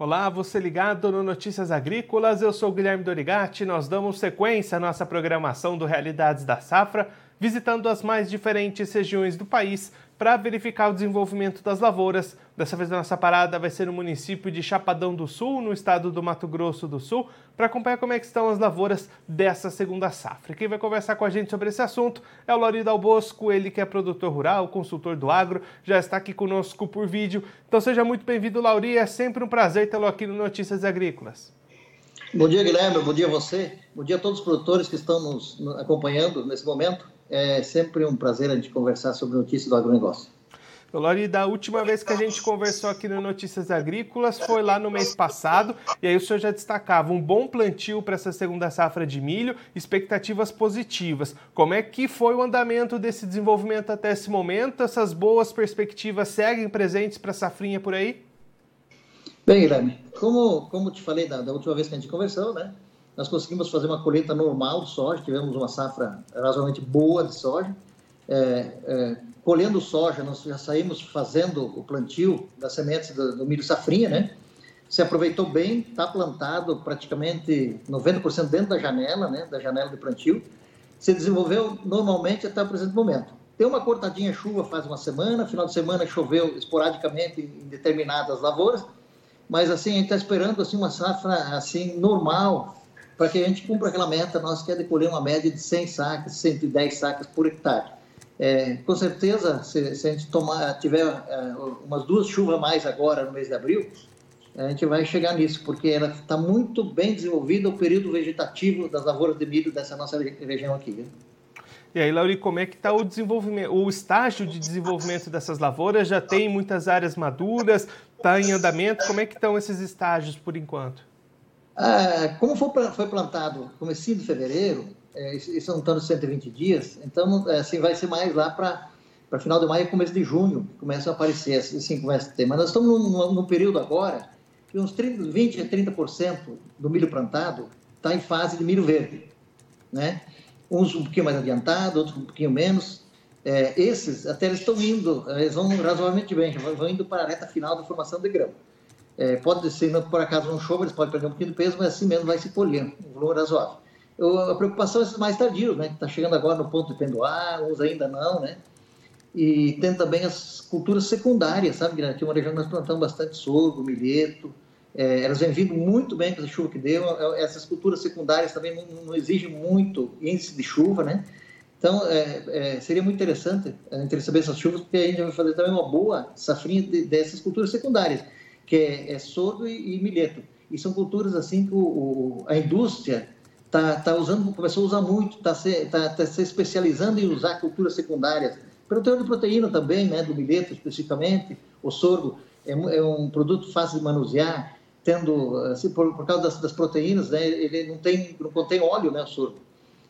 Olá, você ligado no Notícias Agrícolas, eu sou Guilherme Dorigati. Nós damos sequência à nossa programação do Realidades da Safra, visitando as mais diferentes regiões do país para verificar o desenvolvimento das lavouras. Dessa vez a nossa parada vai ser no município de Chapadão do Sul, no estado do Mato Grosso do Sul, para acompanhar como é estão as lavouras dessa segunda safra. Quem vai conversar com a gente sobre esse assunto é o Lorido Albosco, ele que é produtor rural, consultor do agro, já está aqui conosco por vídeo. Então seja muito bem-vindo, Lauri, é sempre um prazer tê-lo aqui no Notícias Agrícolas. Bom dia, Guilherme, bom dia a você, bom dia a todos os produtores que estão nos acompanhando nesse momento. É sempre um prazer a gente conversar sobre notícias do agronegócio. Lori, da última vez que a gente conversou aqui no Notícias Agrícolas foi lá no mês passado, e aí o senhor já destacava um bom plantio para essa segunda safra de milho, expectativas positivas. Como é que foi o andamento desse desenvolvimento até esse momento? Essas boas perspectivas seguem presentes para a safrinha por aí? Bem, Guilherme, como, como te falei da, da última vez que a gente conversou, né? nós conseguimos fazer uma colheita normal de soja, tivemos uma safra razoavelmente boa de soja. É, é, colhendo soja, nós já saímos fazendo o plantio das sementes do, do milho safrinha, né? Se aproveitou bem, está plantado praticamente 90% dentro da janela, né? Da janela de plantio. Se desenvolveu normalmente até o presente momento. Tem uma cortadinha chuva faz uma semana, final de semana choveu esporadicamente em determinadas lavouras, mas assim a gente está esperando assim uma safra assim normal, para que a gente cumpra aquela meta nossa que é de colher uma média de 100 sacas, 110 sacas por hectare. É, com certeza, se, se, a gente tomar, tiver é, umas duas chuvas mais agora no mês de abril, a gente vai chegar nisso, porque ela está muito bem desenvolvida o período vegetativo das lavouras de milho dessa nossa região aqui. Viu? E aí, Lauri, como é que está o desenvolvimento, o estágio de desenvolvimento dessas lavouras? Já tem muitas áreas maduras, está em andamento? Como é que estão esses estágios por enquanto? Ah, como foi, plantado começo de fevereiro, é, isso não está nos 120 dias, então é, assim, vai ser mais lá para para final de maio e começo de junho, começam a aparecer, assim começa a ter. Mas nós estamos num, num período agora que uns 30, 20 a 30% do milho plantado está em fase de milho verde, né? Uns um pouquinho mais adiantado, outros um pouquinho menos. É, esses até eles estão indo, eles vão razoavelmente bem, vão indo para a reta final da formação de grão. É, pode ser, não, por acaso não chova, eles podem perder um pouquinho de peso, mas assim mesmo vai se colhendo, um volume razoável. Eu, a preocupação é esses mais tardios, né, que está chegando agora no ponto de pendoar, uns ainda não, né? E tem também as culturas secundárias, sabe, Aqui é uma região nós plantamos bastante sorgo, milheto, é, elas vêm vindo muito bem com essa chuva que deu. É, essas culturas secundárias também não, não exigem muito índice de chuva, né? Então, é, é, seria muito interessante gente receber essas chuvas, porque a gente vai fazer também uma boa safrinha de, dessas culturas secundárias que é, é sorgo e, e, milheto. E são culturas assim que o, o, a indústria está tá usando, começou a usar muito, está se, tá, tá se especializando em usar culturas secundárias. Pelo teor de proteína também, né, do milheto especificamente, o sorgo é, é um produto fácil de manusear, tendo, assim, por, por causa das, das, proteínas, né, ele não, tem, não contém óleo, né, o sorgo.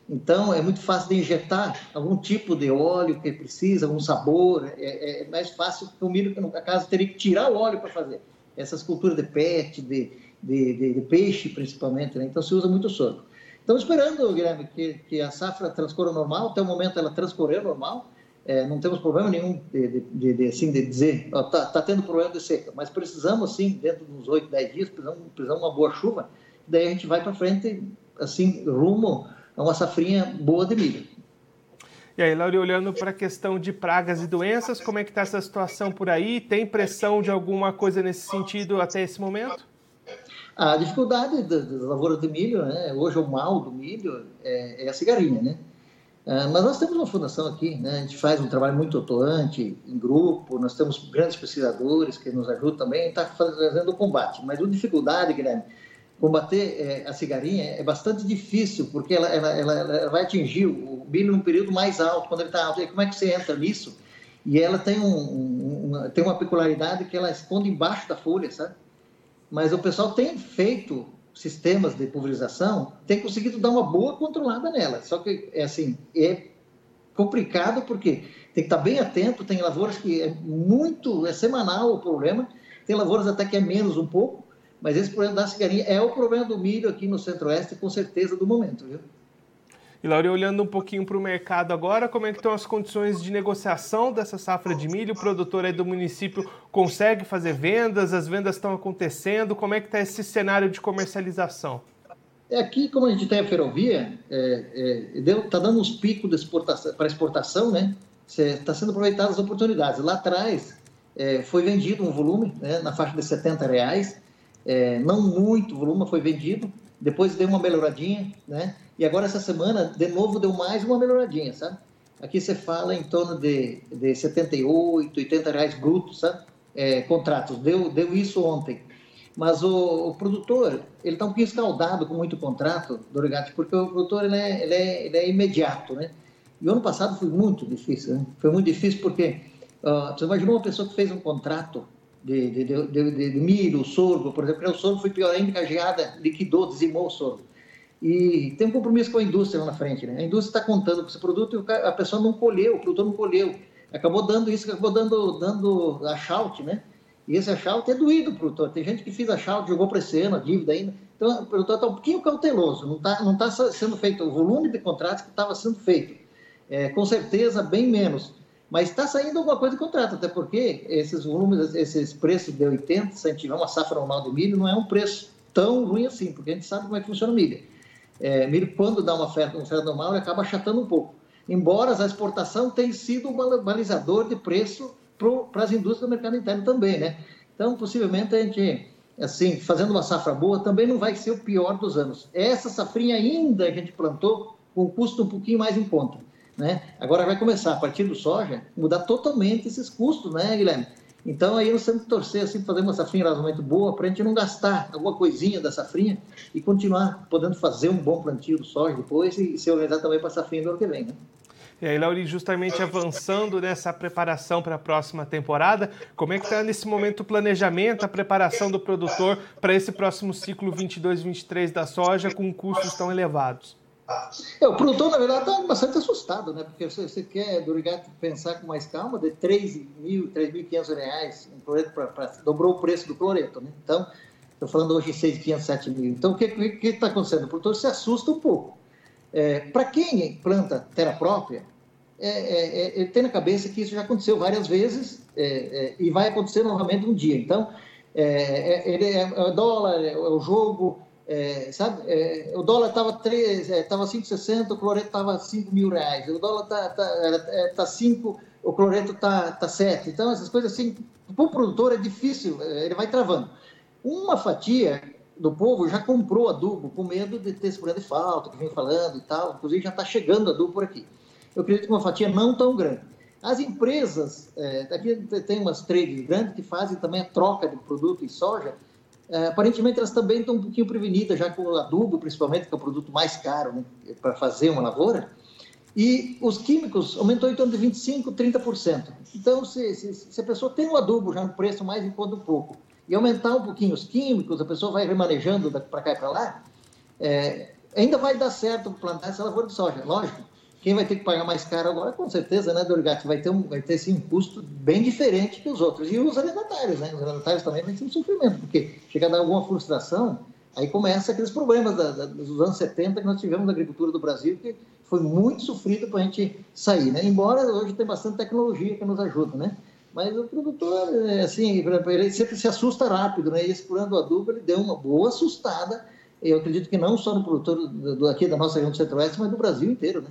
Então, é muito fácil de injetar algum tipo de óleo que precisa, algum sabor. É, é mais fácil que o milho, que no caso, teria que tirar o óleo para fazer essas culturas de pet, de, de, de, de peixe principalmente, né? então se usa muito sorgo. Estamos esperando, Guilherme, que, que a safra transcorra normal, até o momento ela transcorreu normal, é, não temos problema nenhum de, de, de, assim, de dizer, está tá tendo problema de seca, mas precisamos, assim, dentro de uns 8, 10 dias, precisamos, precisamos de uma boa chuva, daí a gente vai para frente, assim, rumo a uma safrinha boa de milho. E aí, Lauri, olhando para a questão de pragas e doenças, como é que está essa situação por aí? Tem pressão de alguma coisa nesse sentido até esse momento? A dificuldade das lavouras de milho, né? hoje o mal do milho é, é a cigarinha, né? Ah, mas nós temos uma fundação aqui, né? a gente faz um trabalho muito atuante, em grupo, nós temos grandes pesquisadores que nos ajudam também, está fazendo o combate. Mas a dificuldade, Guilherme, combater é, a cigarinha é bastante difícil, porque ela, ela, ela, ela vai atingir o milho num período mais alto, quando ele está alto. E como é que você entra nisso? E ela tem, um, um, tem uma peculiaridade que ela esconde embaixo da folha, sabe? Mas o pessoal tem feito sistemas de pulverização, tem conseguido dar uma boa controlada nela. Só que, é assim, é complicado porque tem que estar bem atento, tem lavouras que é muito, é semanal o problema, tem lavouras até que é menos um pouco, mas esse problema da cigarinha é o problema do milho aqui no centro-oeste, com certeza, do momento, viu? E Laura, olhando um pouquinho para o mercado agora, como é que estão as condições de negociação dessa safra de milho? O produtor aí do município consegue fazer vendas? As vendas estão acontecendo? Como é que está esse cenário de comercialização? É aqui, como a gente tem a ferrovia, é, é, tá dando uns picos exportação, para exportação, né? Está sendo aproveitadas as oportunidades. Lá atrás é, foi vendido um volume né, na faixa de 70 reais, é, não muito volume foi vendido, depois deu uma melhoradinha, né? E agora essa semana, de novo, deu mais uma melhoradinha, sabe? Aqui você fala em torno de, de 78, 80 reais brutos, sabe? É, contratos. Deu, deu isso ontem. Mas o, o produtor, ele está um pouquinho escaldado com muito contrato, Dorigatti, porque o produtor ele é, ele, é, ele é imediato, né? E o ano passado foi muito difícil, né? Foi muito difícil porque uh, você imaginou uma pessoa que fez um contrato de, de, de, de, milho, sorgo, por exemplo, o sorgo foi pior ainda que a geada liquidou, dizimou o sorgo. E tem um compromisso com a indústria lá na frente, né? A indústria está contando com esse produto e a pessoa não colheu, o produtor não colheu. Acabou dando isso, acabou dando, dando achalte, né? E esse achalte é doído para o produtor. Tem gente que fez achalte, jogou para esse ano, a dívida ainda. Então, o produtor está um pouquinho cauteloso, não está não tá sendo feito o volume de contratos que estava sendo feito. É, com certeza, bem menos. Mas está saindo alguma coisa de contrato, até porque esses volumes, esses preços de 80, se a gente tiver uma safra normal de milho, não é um preço tão ruim assim, porque a gente sabe como é que funciona o milho. É, milho, quando dá uma oferta, uma oferta normal, ele acaba achatando um pouco. Embora a exportação tenha sido um balizador de preço para as indústrias do mercado interno também, né? Então, possivelmente, a gente, assim, fazendo uma safra boa, também não vai ser o pior dos anos. Essa safrinha ainda a gente plantou com custo um pouquinho mais em conta, né? Agora vai começar, a partir do soja, mudar totalmente esses custos, né, Guilherme? Então, aí nós temos que torcer, assim, fazer uma safrinha razoavelmente boa para a gente não gastar alguma coisinha da safrinha e continuar podendo fazer um bom plantio do soja depois e se organizar também para a safrinha do ano que vem, né? E aí, Lauri, justamente avançando nessa preparação para a próxima temporada, como é que está nesse momento o planejamento, a preparação do produtor para esse próximo ciclo 22-23 da soja com custos tão elevados? É, o produtor, na verdade, está bastante assustado, né? Porque você, você quer, Dorigato, pensar com mais calma, de 3 mil, 3.500 reais, um cloreto pra, pra, dobrou o preço do cloreto, né? Então, estou falando hoje em 6.500, 7 mil. Então, o que está acontecendo? O produtor se assusta um pouco. É, Para quem planta terra própria, é, é, é, ele tem na cabeça que isso já aconteceu várias vezes é, é, e vai acontecer novamente um dia. Então, ele é, o dólar, é o jogo, sabe? o dólar estava estava 5,60, o cloreto estava 5 mil reais. O dólar está tá, tá 5, tá o cloreto está tá 7. Então, essas coisas assim, para o produtor é difícil, ele vai travando. Uma fatia do povo já comprou adubo com medo de ter esse problema de falta, que vem falando e tal. Inclusive já está chegando adubo por aqui. Eu acredito que uma fatia não tão grande. As empresas, é, aqui tem umas trades grandes que fazem também a troca de produto e soja. É, aparentemente elas também estão um pouquinho prevenidas, já com o adubo, principalmente, que é o produto mais caro né, para fazer uma lavoura. E os químicos aumentou em torno de 25%, 30%. Então, se, se, se a pessoa tem o adubo já no preço mais em conta pouco, e aumentar um pouquinho os químicos, a pessoa vai remanejando para cá e para lá, é, ainda vai dar certo plantar essa lavoura de soja, lógico. Quem vai ter que pagar mais caro agora, com certeza, né, Dorgatti, vai ter, um, vai ter sim, um custo bem diferente que os outros. E os arrendatários, né? Os arrendatários também vão ter um sofrimento, porque chega a dar alguma frustração, aí começa aqueles problemas da, da, dos anos 70 que nós tivemos na agricultura do Brasil, que foi muito sofrido para a gente sair, né? Embora hoje tem bastante tecnologia que nos ajuda, né? Mas o produtor, é, assim, ele sempre se assusta rápido, né? E esse plano do adubo, ele deu uma boa assustada, eu acredito que não só no produtor do, aqui da nossa região do Centro-Oeste, mas do Brasil inteiro, né?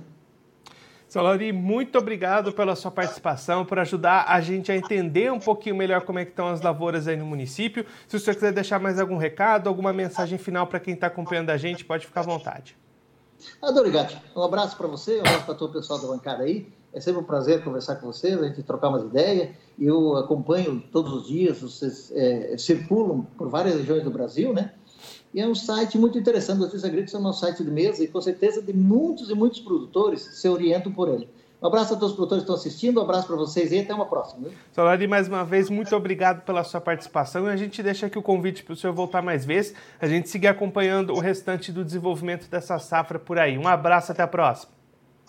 Seu Lauri, muito obrigado pela sua participação, por ajudar a gente a entender um pouquinho melhor como é que estão as lavouras aí no município. Se o senhor quiser deixar mais algum recado, alguma mensagem final para quem está acompanhando a gente, pode ficar à vontade. Adorigati, um abraço para você, um abraço para todo o pessoal da bancada aí. É sempre um prazer conversar com vocês, a gente trocar umas ideias. Eu acompanho todos os dias, vocês é, circulam por várias regiões do Brasil, né? E é um site muito interessante. Notícias Agrícolas é um site de mesa e, com certeza, de muitos e muitos produtores se orientam por ele. Um abraço a todos os produtores que estão assistindo, um abraço para vocês e até uma próxima. Né? Solari, mais uma vez, muito obrigado pela sua participação e a gente deixa aqui o convite para o senhor voltar mais vezes, a gente seguir acompanhando o restante do desenvolvimento dessa safra por aí. Um abraço, até a próxima.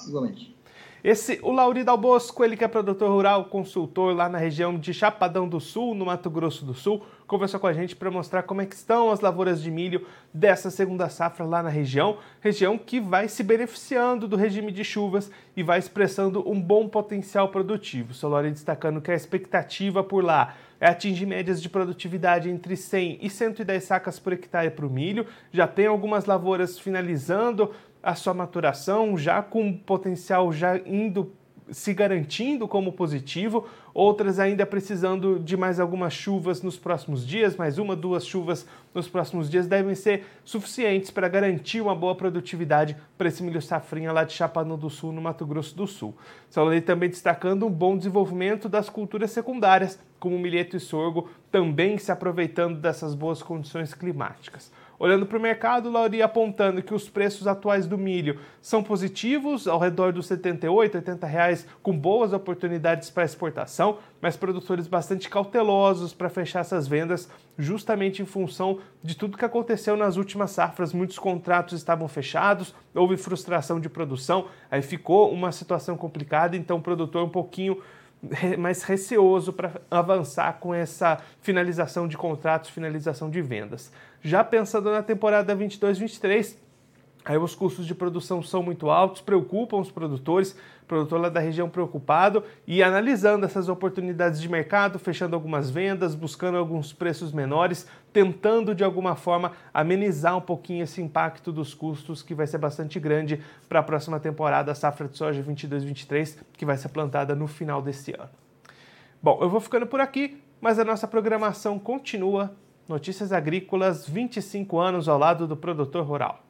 Igualmente. Esse, o Lauri Dal Bosco, ele que é produtor rural, consultor lá na região de Chapadão do Sul, no Mato Grosso do Sul, conversou com a gente para mostrar como é que estão as lavouras de milho dessa segunda safra lá na região, região que vai se beneficiando do regime de chuvas e vai expressando um bom potencial produtivo. Solori destacando que a expectativa por lá é atingir médias de produtividade entre 100 e 110 sacas por hectare para o milho. Já tem algumas lavouras finalizando a sua maturação, já com potencial já indo se garantindo como positivo, outras ainda precisando de mais algumas chuvas nos próximos dias, mais uma, duas chuvas nos próximos dias devem ser suficientes para garantir uma boa produtividade para esse milho safrinha lá de Chapadão do Sul, no Mato Grosso do Sul. Saudei também destacando um bom desenvolvimento das culturas secundárias, como milheto e sorgo, também se aproveitando dessas boas condições climáticas. Olhando para o mercado, Lauri apontando que os preços atuais do milho são positivos, ao redor dos 78, 80 reais, com boas oportunidades para exportação, mas produtores bastante cautelosos para fechar essas vendas, justamente em função de tudo que aconteceu nas últimas safras. Muitos contratos estavam fechados, houve frustração de produção, aí ficou uma situação complicada, então o produtor um pouquinho mais receoso para avançar com essa finalização de contratos, finalização de vendas. Já pensando na temporada 22-23, Aí os custos de produção são muito altos, preocupam os produtores, produtor lá da região preocupado e analisando essas oportunidades de mercado, fechando algumas vendas, buscando alguns preços menores, tentando de alguma forma amenizar um pouquinho esse impacto dos custos que vai ser bastante grande para a próxima temporada, a safra de soja 22-23, que vai ser plantada no final desse ano. Bom, eu vou ficando por aqui, mas a nossa programação continua. Notícias Agrícolas, 25 anos ao lado do produtor rural.